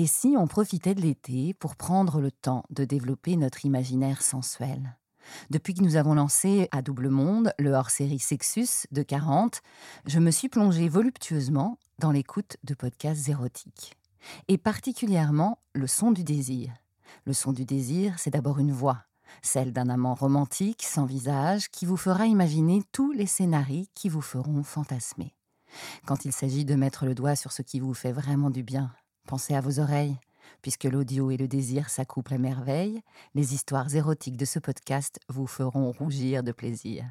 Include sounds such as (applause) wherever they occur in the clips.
Et si on profitait de l'été pour prendre le temps de développer notre imaginaire sensuel? Depuis que nous avons lancé à Double Monde le hors-série Sexus de 40, je me suis plongée voluptueusement dans l'écoute de podcasts érotiques. Et particulièrement le son du désir. Le son du désir, c'est d'abord une voix, celle d'un amant romantique sans visage qui vous fera imaginer tous les scénarios qui vous feront fantasmer. Quand il s'agit de mettre le doigt sur ce qui vous fait vraiment du bien, pensez à vos oreilles, Puisque l'audio et le désir s'accouplent à merveille, les histoires érotiques de ce podcast vous feront rougir de plaisir.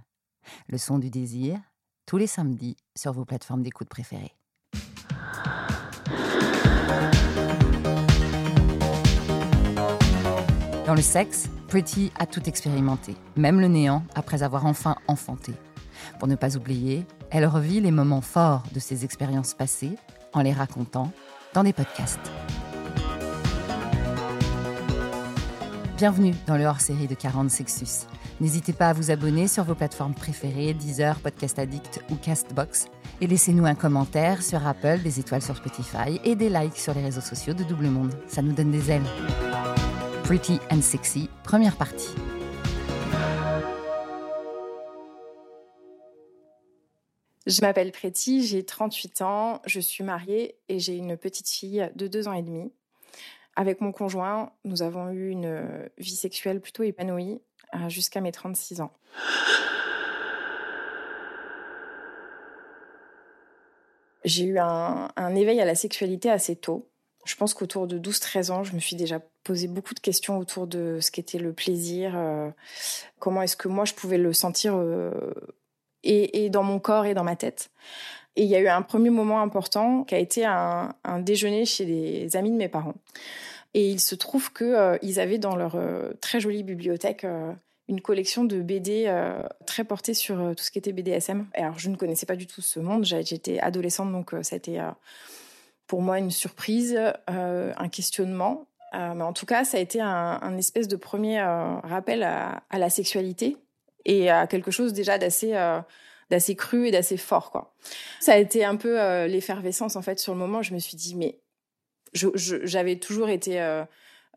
Le son du désir, tous les samedis sur vos plateformes d'écoute préférées. Dans le sexe, Pretty a tout expérimenté, même le néant après avoir enfin enfanté. Pour ne pas oublier, elle revit les moments forts de ses expériences passées en les racontant dans des podcasts. Bienvenue dans le hors-série de 40 Sexus. N'hésitez pas à vous abonner sur vos plateformes préférées, Deezer, Podcast Addict ou Castbox. Et laissez-nous un commentaire sur Apple, des étoiles sur Spotify et des likes sur les réseaux sociaux de Double Monde. Ça nous donne des ailes. Pretty and Sexy, première partie. Je m'appelle Pretty, j'ai 38 ans, je suis mariée et j'ai une petite fille de 2 ans et demi. Avec mon conjoint, nous avons eu une euh, vie sexuelle plutôt épanouie euh, jusqu'à mes 36 ans. J'ai eu un, éveil à la sexualité assez tôt. Je pense qu'autour de 12-13 ans, je me suis déjà posé beaucoup de questions autour de ce qu'était le plaisir, euh, comment est-ce que moi je pouvais le sentir et, dans mon corps et dans ma tête. Et il y a eu un premier moment important qui a été un, déjeuner chez des amis de mes parents. Et il se trouve qu'ils euh, avaient dans leur euh, très jolie bibliothèque euh, une collection de BD très portée sur tout ce qui était BDSM. alors, je ne connaissais pas du tout ce monde. J'étais adolescente, donc ça a été pour moi une surprise, un questionnement. mais en tout cas, ça a été un, espèce de premier rappel à, la sexualité et à quelque chose déjà d'assez d'assez cru et d'assez fort quoi. Ça a été un peu euh, l'effervescence en fait sur le moment. Je me suis dit mais j'avais toujours été euh,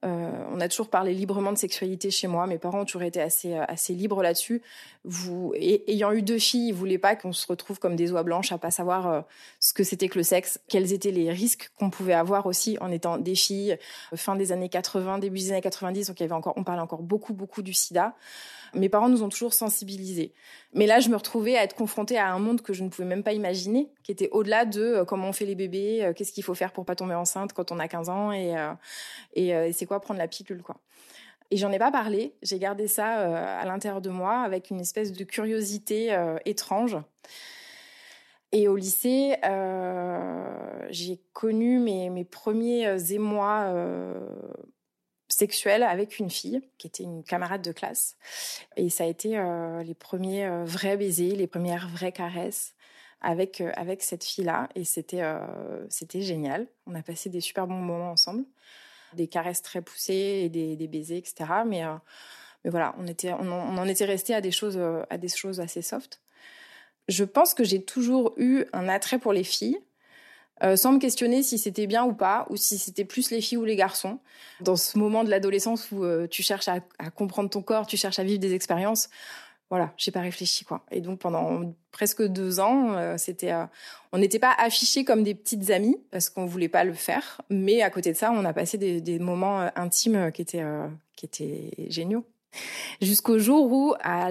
euh, on a toujours parlé librement de sexualité chez moi. Mes parents ont toujours été assez, assez libres là-dessus. Vous, ayant eu deux filles, ils voulaient pas qu'on se retrouve comme des oies blanches à pas savoir ce que c'était que le sexe, quels étaient les risques qu'on pouvait avoir aussi en étant des filles. Fin des années 80, début des années 90, donc il y avait encore, on parlait encore beaucoup, beaucoup du SIDA. Mes parents nous ont toujours sensibilisés. Mais là, je me retrouvais à être confrontée à un monde que je ne pouvais même pas imaginer, qui était au-delà de euh, comment on fait les bébés, euh, qu'est-ce qu'il faut faire pour pas tomber enceinte quand on a 15 ans et, euh, et, c'est quoi prendre la pilule, quoi. Et j'en ai pas parlé, j'ai gardé ça à l'intérieur de moi avec une espèce de curiosité étrange. Et au lycée, j'ai connu mes premiers émois avec une fille qui était une camarade de classe. Et ça a été euh, les premiers euh, vrais baisers, les premières vraies caresses avec, euh, avec cette fille-là. Et c'était c'était génial. On a passé des super bons moments ensemble. Des caresses très poussées et des, des baisers, etc. Mais, mais voilà, on, était, on, en était resté à des, choses, à des choses assez soft. Je pense que j'ai toujours eu un attrait pour les filles euh, sans me questionner si c'était bien ou pas, ou si c'était plus les filles ou les garçons. Dans ce moment de l'adolescence où euh, tu cherches à, comprendre ton corps, tu cherches à vivre des expériences, voilà, j'ai pas réfléchi quoi. Et donc pendant presque deux ans, euh, c'était, on n'était pas affichés comme des petites amies parce qu'on voulait pas le faire, mais à côté de ça, on a passé des, moments intimes qui étaient qui étaient géniaux. Jusqu'au jour où, à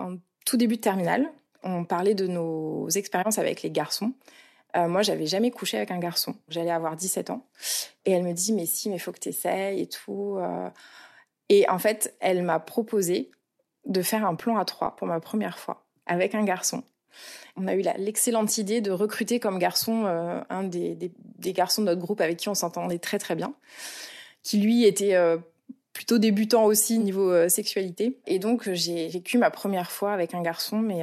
en tout début de terminale, on parlait de nos expériences avec les garçons. Euh, moi, j'avais jamais couché avec un garçon. J'allais avoir 17 ans. Et elle me dit, mais si, mais faut que tu essayes et tout. Euh. Et en fait, elle m'a proposé de faire un plan à trois pour ma première fois avec un garçon. On a eu l'excellente idée de recruter comme garçon euh, un des, garçons de notre groupe avec qui on s'entendait très très bien, qui lui était plutôt débutant aussi niveau sexualité. Et donc j'ai vécu ma première fois avec un garçon, mais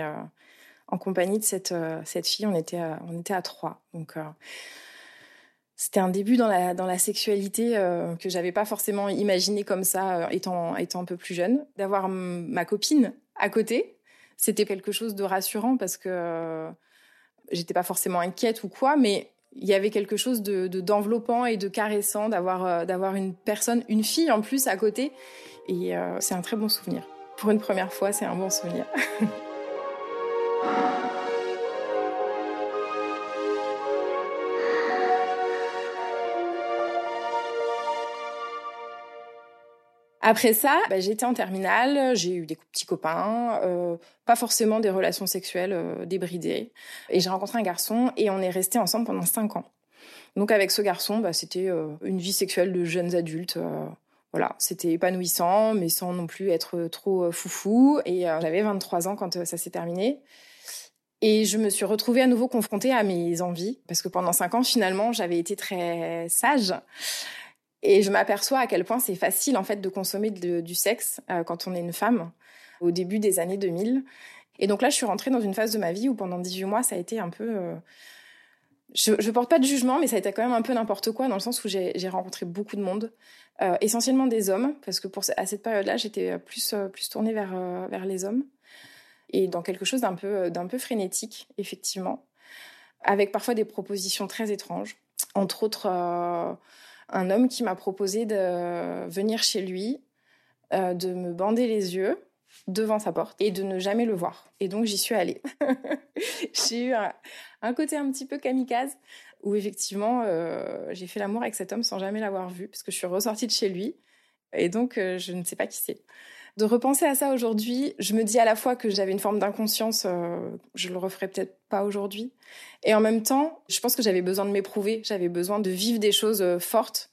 en compagnie de cette, euh, cette fille. On était, à, on était à trois. Donc, euh, c'était un début dans la, dans la sexualité euh, que j'avais pas forcément imaginé comme ça, étant, étant un peu plus jeune. D'avoir ma copine à côté, c'était quelque chose de rassurant parce que j'étais pas forcément inquiète ou quoi, mais il y avait quelque chose de d'enveloppant et de caressant d'avoir d'avoir une personne, une fille en plus à côté. Et c'est un très bon souvenir. Pour une première fois, c'est un bon souvenir. (laughs) Après ça, bah, j'étais en terminale, j'ai eu des petits copains, euh, pas forcément des relations sexuelles euh, débridées. Et j'ai rencontré un garçon et on est resté ensemble pendant cinq ans. Donc avec ce garçon, bah, c'était euh, une vie sexuelle de jeunes adultes. voilà, c'était épanouissant, mais sans non plus être trop foufou. Et j'avais 23 ans quand ça s'est terminé. Et je me suis retrouvée à nouveau confrontée à mes envies, parce que pendant cinq ans, finalement, j'avais été très sage. Et je m'aperçois à quel point c'est facile en fait de consommer du sexe euh, quand on est une femme au début des années 2000. Et donc là, je suis rentrée dans une phase de ma vie où pendant 18 mois, ça a été un peu... Euh, je, ne porte pas de jugement, mais ça a été quand même un peu n'importe quoi dans le sens où j'ai rencontré beaucoup de monde, euh, essentiellement des hommes, parce que pour, à cette période-là, j'étais plus, plus tournée vers, vers les hommes. Et dans quelque chose d'un peu, d'un peu frénétique, effectivement, avec parfois des propositions très étranges. Entre autres un homme qui m'a proposé de venir chez lui, euh, de me bander les yeux devant sa porte et de ne jamais le voir. Et donc j'y suis allée. (laughs) j'ai eu un, côté un petit peu kamikaze où effectivement euh, j'ai fait l'amour avec cet homme sans jamais l'avoir vu parce que je suis ressortie de chez lui et donc euh, je ne sais pas qui c'est de repenser à ça aujourd'hui, je me dis à la fois que j'avais une forme d'inconscience, euh, je le referais peut-être pas aujourd'hui, et en même temps, je pense que j'avais besoin de m'éprouver, j'avais besoin de vivre des choses euh, fortes.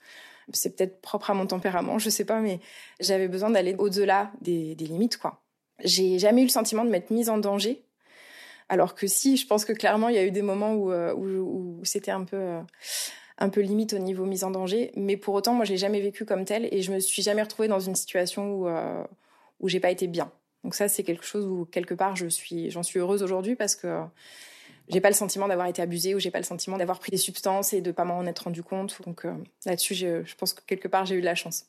C'est peut-être propre à mon tempérament, je sais pas, mais j'avais besoin d'aller au-delà des, limites, quoi. J'ai jamais eu le sentiment de m'être mise en danger, alors que si, je pense que clairement, il y a eu des moments où, euh, c'était un peu un peu limite au niveau mise en danger. Mais pour autant, moi, je l'ai jamais vécu comme tel et je me suis jamais retrouvée dans une situation où, où j'ai pas été bien. Donc ça, c'est quelque chose où quelque part je suis, j'en suis heureuse aujourd'hui parce que j'ai pas le sentiment d'avoir été abusée ou j'ai pas le sentiment d'avoir pris des substances et de pas m'en être rendu compte. Donc euh, là-dessus, je pense que quelque part j'ai eu de la chance.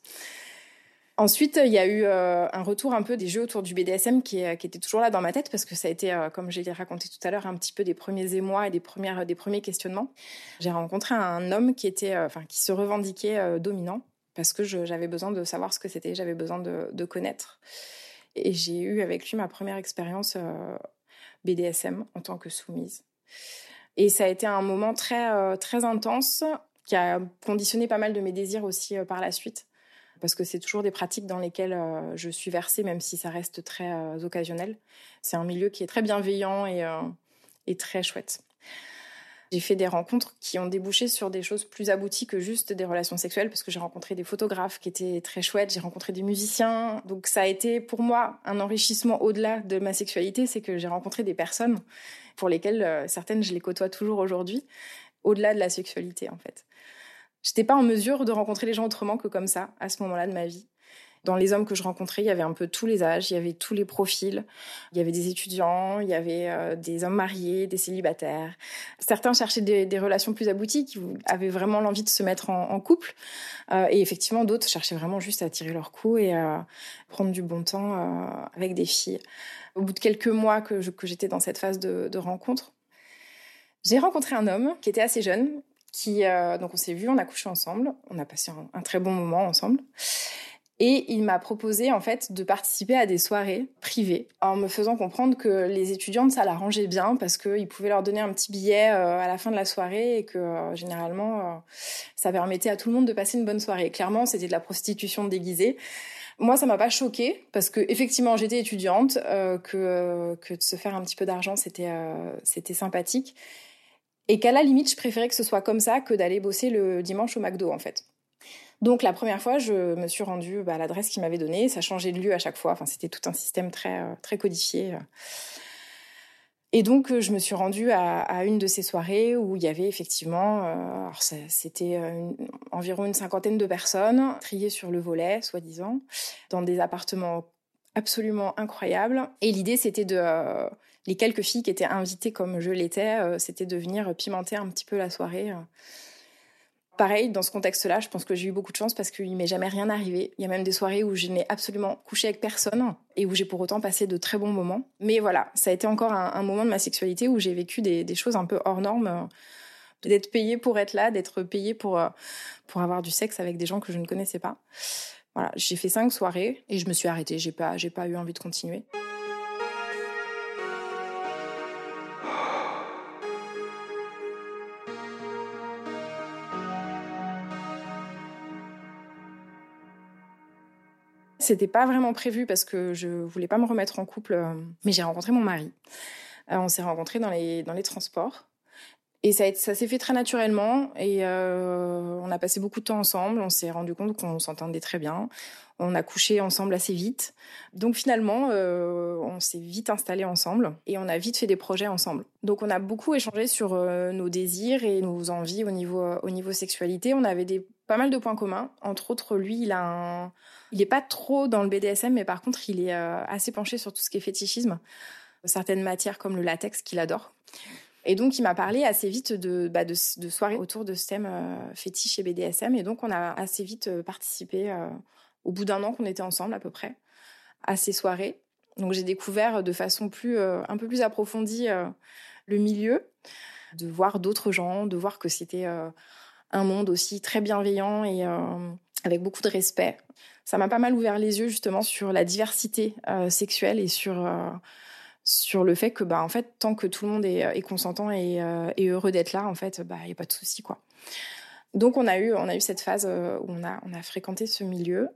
Ensuite, il y a eu euh, un retour un peu des jeux autour du BDSM qui, qui, était toujours là dans ma tête parce que ça a été, euh, comme je l'ai raconté tout à l'heure, un petit peu des premiers émois et des premières, des premiers questionnements. J'ai rencontré un homme qui était, enfin, qui se revendiquait dominant parce que j'avais besoin de savoir ce que c'était, j'avais besoin de, connaître. Et j'ai eu avec lui ma première expérience euh, BDSM en tant que soumise. Et ça a été un moment très, euh, très intense qui a conditionné pas mal de mes désirs aussi euh, par la suite. Parce que c'est toujours des pratiques dans lesquelles je suis versée, même si ça reste très occasionnel. C'est un milieu qui est très bienveillant et, et très chouette. J'ai fait des rencontres qui ont débouché sur des choses plus abouties que juste des relations sexuelles, parce que j'ai rencontré des photographes qui étaient très chouettes, j'ai rencontré des musiciens. Donc ça a été pour moi un enrichissement au-delà de ma sexualité, c'est que j'ai rencontré des personnes pour lesquelles euh, certaines je les côtoie toujours aujourd'hui, au-delà de la sexualité en fait. J'étais pas en mesure de rencontrer les gens autrement que comme ça à ce moment-là de ma vie. Dans les hommes que je rencontrais, il y avait un peu tous les âges, il y avait tous les profils. Il y avait des étudiants, il y avait euh, des hommes mariés, des célibataires. Certains cherchaient des, relations plus abouties, qui avaient vraiment l'envie de se mettre en, couple. Euh, et effectivement, d'autres cherchaient vraiment juste à tirer leur coup et à prendre du bon temps euh, avec des filles. Au bout de quelques mois que, j'étais dans cette phase de, rencontre, j'ai rencontré un homme qui était assez jeune, qui donc on s'est vu, on a couché ensemble, on a passé un très bon moment ensemble. Et il m'a proposé en fait de participer à des soirées privées en me faisant comprendre que les étudiantes ça l'arrangeait bien parce qu'ils pouvaient leur donner un petit billet euh, à la fin de la soirée et que euh, généralement euh, ça permettait à tout le monde de passer une bonne soirée. Clairement, c'était de la prostitution déguisée. Moi, ça m'a pas choqué parce que effectivement, j'étais étudiante, que que de se faire un petit peu d'argent, c'était c'était sympathique, et qu'à la limite, je préférais que ce soit comme ça que d'aller bosser le dimanche au McDo en fait. Donc la première fois, je me suis rendue bah, à l'adresse qu'il m'avait donnée. Ça changeait de lieu à chaque fois. Enfin, c'était tout un système très euh, très codifié. Et donc, euh, je me suis rendue à, une de ces soirées où il y avait effectivement, euh, c'était environ une cinquantaine de personnes triées sur le volet, soi-disant, dans des appartements absolument incroyables. Et l'idée, c'était de les quelques filles qui étaient invitées comme je l'étais, c'était de venir pimenter un petit peu la soirée Pareil, dans ce contexte-là, je pense que j'ai eu beaucoup de chance parce qu'il m'est jamais rien arrivé. Il y a même des soirées où je n'ai absolument couché avec personne et où j'ai pour autant passé de très bons moments. Mais voilà, ça a été encore un, moment de ma sexualité où j'ai vécu des, choses un peu hors normes d'être payé pour être là, d'être payé pour, pour avoir du sexe avec des gens que je ne connaissais pas. Voilà, j'ai fait cinq soirées et je me suis arrêtée. J'ai pas, j'ai pas eu envie de continuer. C'était pas vraiment prévu parce que je voulais pas me remettre en couple, euh, mais j'ai rencontré mon mari. Euh, on s'est rencontrés dans les, dans les transports. Et ça, ça s'est fait très naturellement et euh, on a passé beaucoup de temps ensemble. On s'est rendu compte qu'on s'entendait très bien. On a couché ensemble assez vite. Donc finalement, on s'est vite installés ensemble et on a vite fait des projets ensemble. Donc on a beaucoup échangé sur nos désirs et nos envies au niveau, au niveau sexualité. On avait des, pas mal de points communs. Entre autres, lui, il a il n'est pas trop dans le BDSM, mais par contre, il est euh, assez penché sur tout ce qui est fétichisme. Certaines matières comme le latex qu'il adore. Et donc, il m'a parlé assez vite de, bah, de, soirées autour de ce thème euh, fétiche et BDSM. Et donc, on a assez vite euh, participé, au bout d'un an qu'on était ensemble à peu près, à ces soirées. Donc, j'ai découvert de façon plus, un peu plus approfondie le milieu, de voir d'autres gens, de voir que c'était un monde aussi très bienveillant et avec beaucoup de respect ça m'a pas mal ouvert les yeux justement sur la diversité euh, sexuelle et sur euh, sur le fait que bah en fait tant que tout le monde est, consentant et, euh, heureux d'être là en fait bah il y a pas de souci. Donc on a eu on a eu cette phase où on a on a fréquenté ce milieu.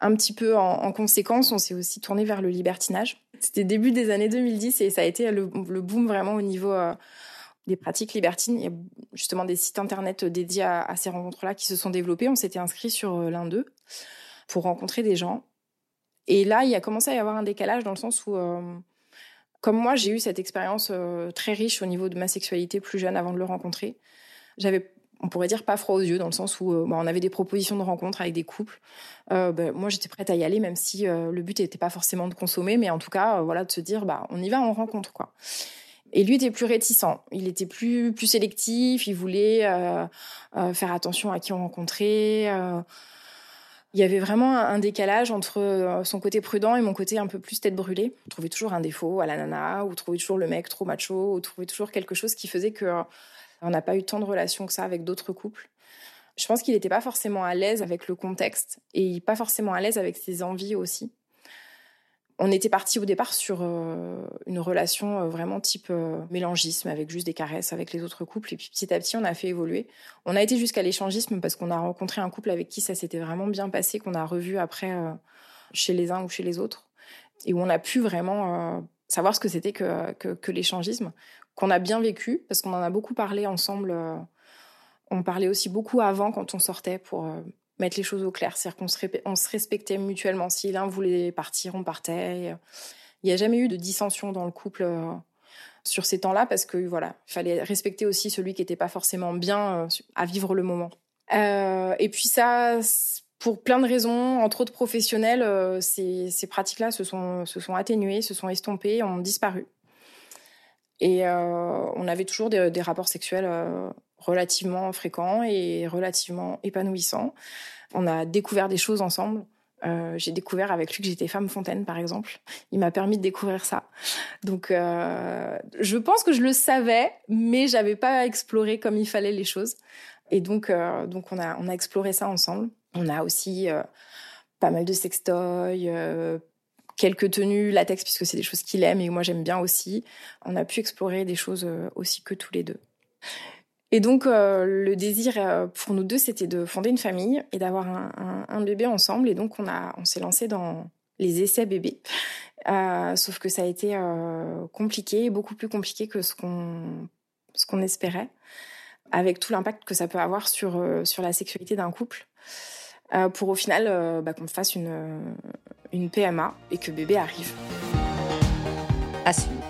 Un petit peu en, conséquence, on s'est aussi tourné vers le libertinage. C'était début des années 2010 et ça a été le, boom vraiment au niveau des pratiques libertines. Il y a justement des sites internet dédiés à, ces rencontres-là qui se sont développés. On s'était inscrit sur l'un d'eux pour rencontrer des gens. Et là, il a commencé à y avoir un décalage dans le sens où, euh, comme moi, j'ai eu cette expérience euh, très riche au niveau de ma sexualité plus jeune avant de le rencontrer. J'avais, on pourrait dire, pas froid aux yeux dans le sens où euh, bah, on avait des propositions de rencontres avec des couples. Bah, moi, j'étais prête à y aller, même si le but n'était pas forcément de consommer, mais en tout cas, voilà, de se dire, bah, on y va, on rencontre, quoi. Et lui était plus réticent, il était plus plus sélectif, il voulait faire attention à qui on rencontrait il y avait vraiment un décalage entre euh, son côté prudent et mon côté un peu plus tête brûlée. On trouvait toujours un défaut à la nana, ou trouvait toujours le mec trop macho, ou trouvait toujours quelque chose qui faisait que euh, on n'a pas eu tant de relations que ça avec d'autres couples. Je pense qu'il n'était pas forcément à l'aise avec le contexte et pas forcément à l'aise avec ses envies aussi on était parti au départ sur euh, une relation euh, vraiment type euh, mélangisme, avec juste des caresses avec les autres couples. Et puis petit à petit, on a fait évoluer. On a été jusqu'à l'échangisme parce qu'on a rencontré un couple avec qui ça s'était vraiment bien passé, qu'on a revu après chez les uns ou chez les autres, et où on a pu vraiment savoir ce que c'était que, que, que l'échangisme, qu'on a bien vécu parce qu'on en a beaucoup parlé ensemble. on parlait aussi beaucoup avant quand on sortait pour mettre les choses au clair. C'est-à-dire qu'on se, respectait mutuellement. Si l'un voulait partir, on partait. Il n'y a jamais eu de dissension dans le couple euh, sur ces temps-là parce que voilà, il fallait respecter aussi celui qui n'était pas forcément bien euh, à vivre le moment. Euh, et puis ça, pour plein de raisons, entre autres professionnelles, ces, pratiques-là se se sont atténuées, se sont estompées, ont disparu. Et on avait toujours des rapports sexuels relativement fréquent et relativement épanouissant. On a découvert des choses ensemble. Euh, j'ai découvert avec lui que j'étais femme fontaine, par exemple. Il m'a permis de découvrir ça. Donc, euh, je pense que je le savais, mais j'avais pas exploré comme il fallait les choses. Et donc, euh, donc on a on a exploré ça ensemble. On a aussi pas mal de sextoys, quelques tenues latex puisque c'est des choses qu'il aime et moi j'aime bien aussi. On a pu explorer des choses aussi que tous les deux. Et donc, euh, le désir euh, pour nous deux, c'était de fonder une famille et d'avoir un, bébé ensemble. Et donc, on, on s'est lancé dans les essais bébés. Euh, sauf que ça a été compliqué, beaucoup plus compliqué que ce qu'on, ce espérait, avec tout l'impact que ça peut avoir sur, sur la sexualité d'un couple. pour au final bah, qu'on fasse une, une PMA et que bébé arrive. À suivre.